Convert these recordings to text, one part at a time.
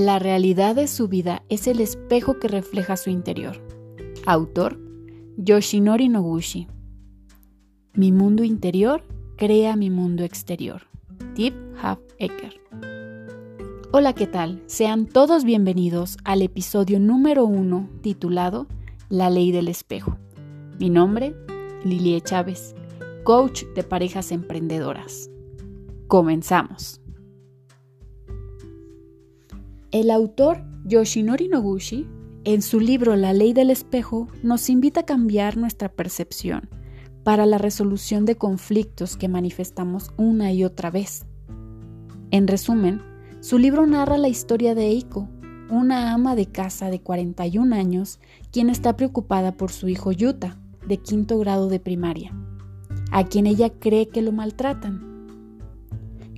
La realidad de su vida es el espejo que refleja su interior. Autor Yoshinori Noguchi. Mi mundo interior crea mi mundo exterior. Tip Half Ecker. Hola, ¿qué tal? Sean todos bienvenidos al episodio número uno titulado La ley del espejo. Mi nombre, Lilie Chávez, coach de parejas emprendedoras. Comenzamos. El autor Yoshinori Noguchi, en su libro La ley del espejo, nos invita a cambiar nuestra percepción para la resolución de conflictos que manifestamos una y otra vez. En resumen, su libro narra la historia de Eiko, una ama de casa de 41 años, quien está preocupada por su hijo Yuta, de quinto grado de primaria, a quien ella cree que lo maltratan.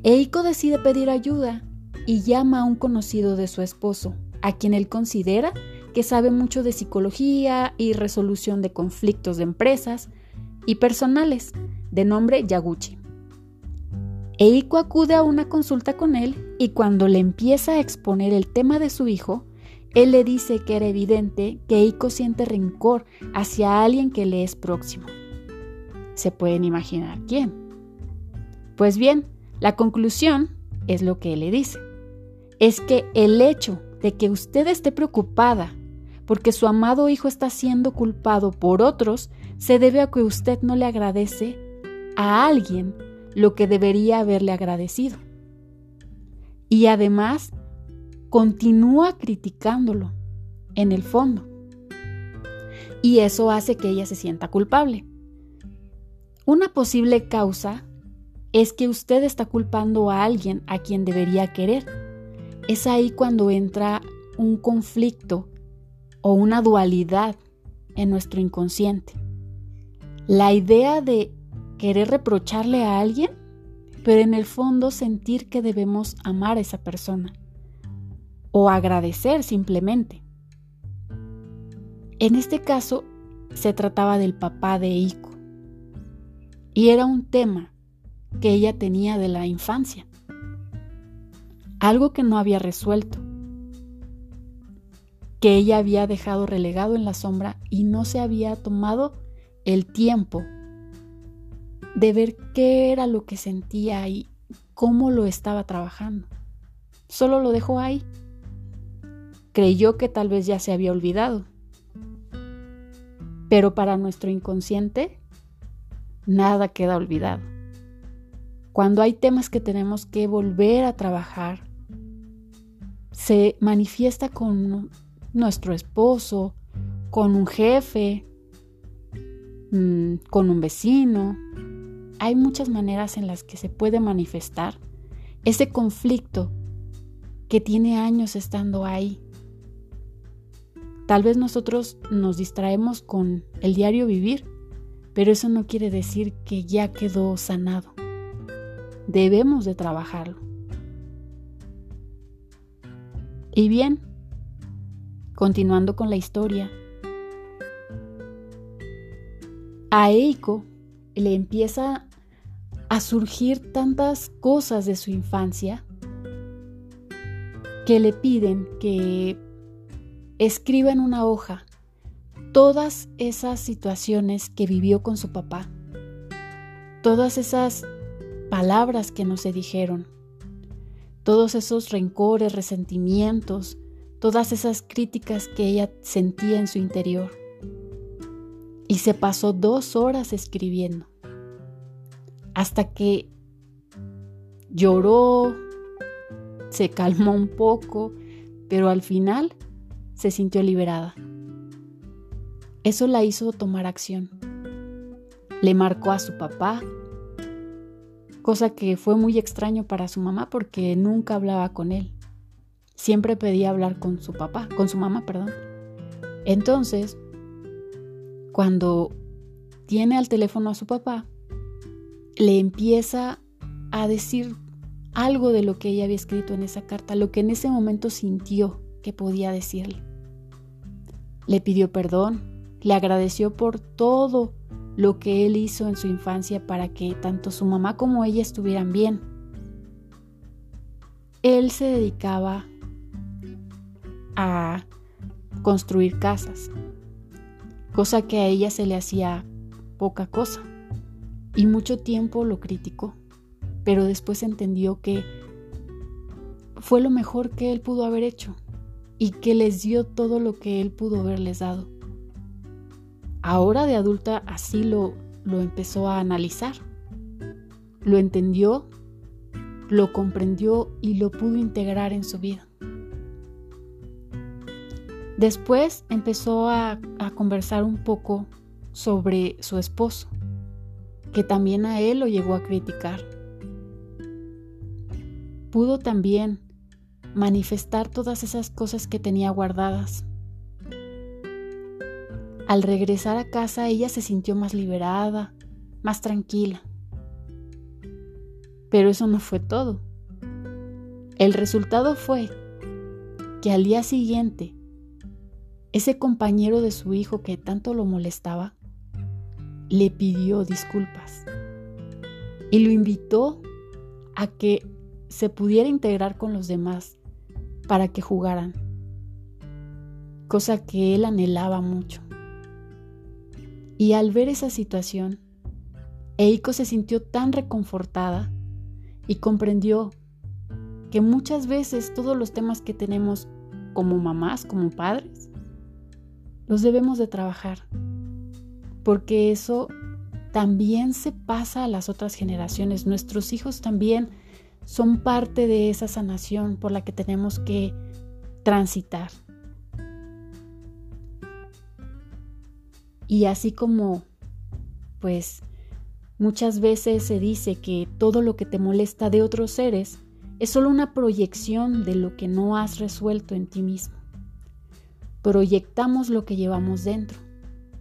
Eiko decide pedir ayuda y llama a un conocido de su esposo, a quien él considera que sabe mucho de psicología y resolución de conflictos de empresas y personales, de nombre Yaguchi. Eiko acude a una consulta con él y cuando le empieza a exponer el tema de su hijo, él le dice que era evidente que Eiko siente rencor hacia alguien que le es próximo. ¿Se pueden imaginar quién? Pues bien, la conclusión es lo que él le dice es que el hecho de que usted esté preocupada porque su amado hijo está siendo culpado por otros se debe a que usted no le agradece a alguien lo que debería haberle agradecido. Y además continúa criticándolo en el fondo. Y eso hace que ella se sienta culpable. Una posible causa es que usted está culpando a alguien a quien debería querer es ahí cuando entra un conflicto o una dualidad en nuestro inconsciente. La idea de querer reprocharle a alguien, pero en el fondo sentir que debemos amar a esa persona o agradecer simplemente. En este caso se trataba del papá de Iko y era un tema que ella tenía de la infancia algo que no había resuelto, que ella había dejado relegado en la sombra y no se había tomado el tiempo de ver qué era lo que sentía y cómo lo estaba trabajando. Solo lo dejó ahí. Creyó que tal vez ya se había olvidado. Pero para nuestro inconsciente, nada queda olvidado. Cuando hay temas que tenemos que volver a trabajar, se manifiesta con nuestro esposo, con un jefe, mm, con un vecino. Hay muchas maneras en las que se puede manifestar ese conflicto que tiene años estando ahí. Tal vez nosotros nos distraemos con el diario vivir, pero eso no quiere decir que ya quedó sanado. Debemos de trabajarlo. Y bien, continuando con la historia, a Eiko le empieza a surgir tantas cosas de su infancia que le piden que escriba en una hoja todas esas situaciones que vivió con su papá, todas esas palabras que no se dijeron, todos esos rencores, resentimientos, todas esas críticas que ella sentía en su interior. Y se pasó dos horas escribiendo, hasta que lloró, se calmó un poco, pero al final se sintió liberada. Eso la hizo tomar acción. Le marcó a su papá, cosa que fue muy extraño para su mamá porque nunca hablaba con él. Siempre pedía hablar con su papá, con su mamá, perdón. Entonces, cuando tiene al teléfono a su papá, le empieza a decir algo de lo que ella había escrito en esa carta, lo que en ese momento sintió que podía decirle. Le pidió perdón, le agradeció por todo lo que él hizo en su infancia para que tanto su mamá como ella estuvieran bien. Él se dedicaba a construir casas, cosa que a ella se le hacía poca cosa y mucho tiempo lo criticó, pero después entendió que fue lo mejor que él pudo haber hecho y que les dio todo lo que él pudo haberles dado. Ahora de adulta así lo, lo empezó a analizar, lo entendió, lo comprendió y lo pudo integrar en su vida. Después empezó a, a conversar un poco sobre su esposo, que también a él lo llegó a criticar. Pudo también manifestar todas esas cosas que tenía guardadas. Al regresar a casa ella se sintió más liberada, más tranquila. Pero eso no fue todo. El resultado fue que al día siguiente, ese compañero de su hijo que tanto lo molestaba, le pidió disculpas y lo invitó a que se pudiera integrar con los demás para que jugaran, cosa que él anhelaba mucho. Y al ver esa situación, Eiko se sintió tan reconfortada y comprendió que muchas veces todos los temas que tenemos como mamás, como padres, los debemos de trabajar porque eso también se pasa a las otras generaciones. Nuestros hijos también son parte de esa sanación por la que tenemos que transitar. Y así como, pues, muchas veces se dice que todo lo que te molesta de otros seres es solo una proyección de lo que no has resuelto en ti mismo. Proyectamos lo que llevamos dentro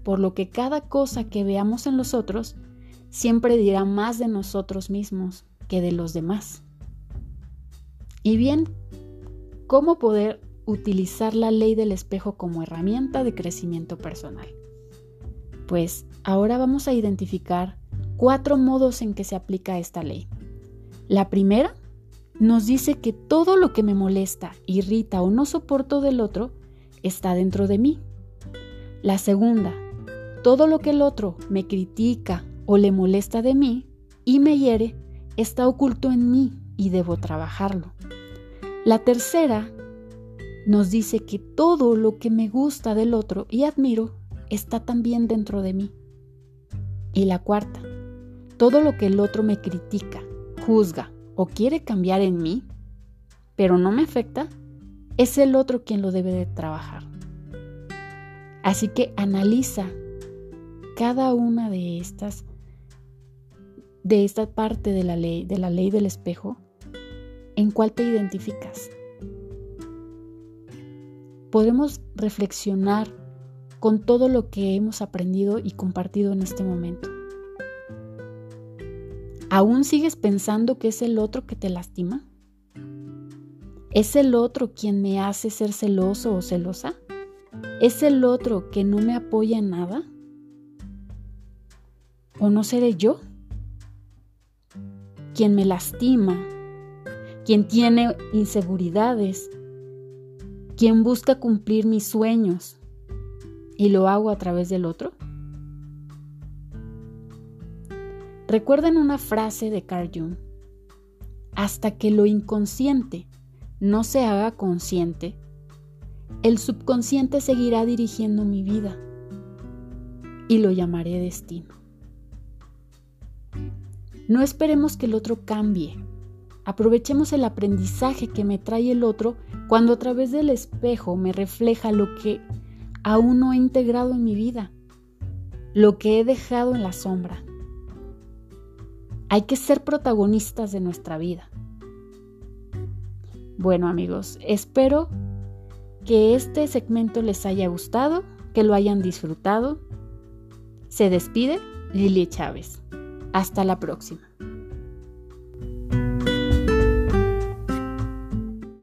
por lo que cada cosa que veamos en los otros siempre dirá más de nosotros mismos que de los demás. Y bien, ¿cómo poder utilizar la ley del espejo como herramienta de crecimiento personal? Pues ahora vamos a identificar cuatro modos en que se aplica esta ley. La primera nos dice que todo lo que me molesta, irrita o no soporto del otro está dentro de mí. La segunda todo lo que el otro me critica o le molesta de mí y me hiere está oculto en mí y debo trabajarlo. La tercera nos dice que todo lo que me gusta del otro y admiro está también dentro de mí. Y la cuarta, todo lo que el otro me critica, juzga o quiere cambiar en mí, pero no me afecta, es el otro quien lo debe de trabajar. Así que analiza cada una de estas de esta parte de la ley, de la ley del espejo, ¿en cuál te identificas? Podemos reflexionar con todo lo que hemos aprendido y compartido en este momento. ¿Aún sigues pensando que es el otro que te lastima? ¿Es el otro quien me hace ser celoso o celosa? ¿Es el otro que no me apoya en nada? ¿O no seré yo? Quien me lastima, quien tiene inseguridades, quien busca cumplir mis sueños y lo hago a través del otro. Recuerden una frase de Carl Jung. Hasta que lo inconsciente no se haga consciente, el subconsciente seguirá dirigiendo mi vida y lo llamaré destino. No esperemos que el otro cambie. Aprovechemos el aprendizaje que me trae el otro cuando a través del espejo me refleja lo que aún no he integrado en mi vida, lo que he dejado en la sombra. Hay que ser protagonistas de nuestra vida. Bueno amigos, espero que este segmento les haya gustado, que lo hayan disfrutado. Se despide Lili Chávez. Hasta la próxima.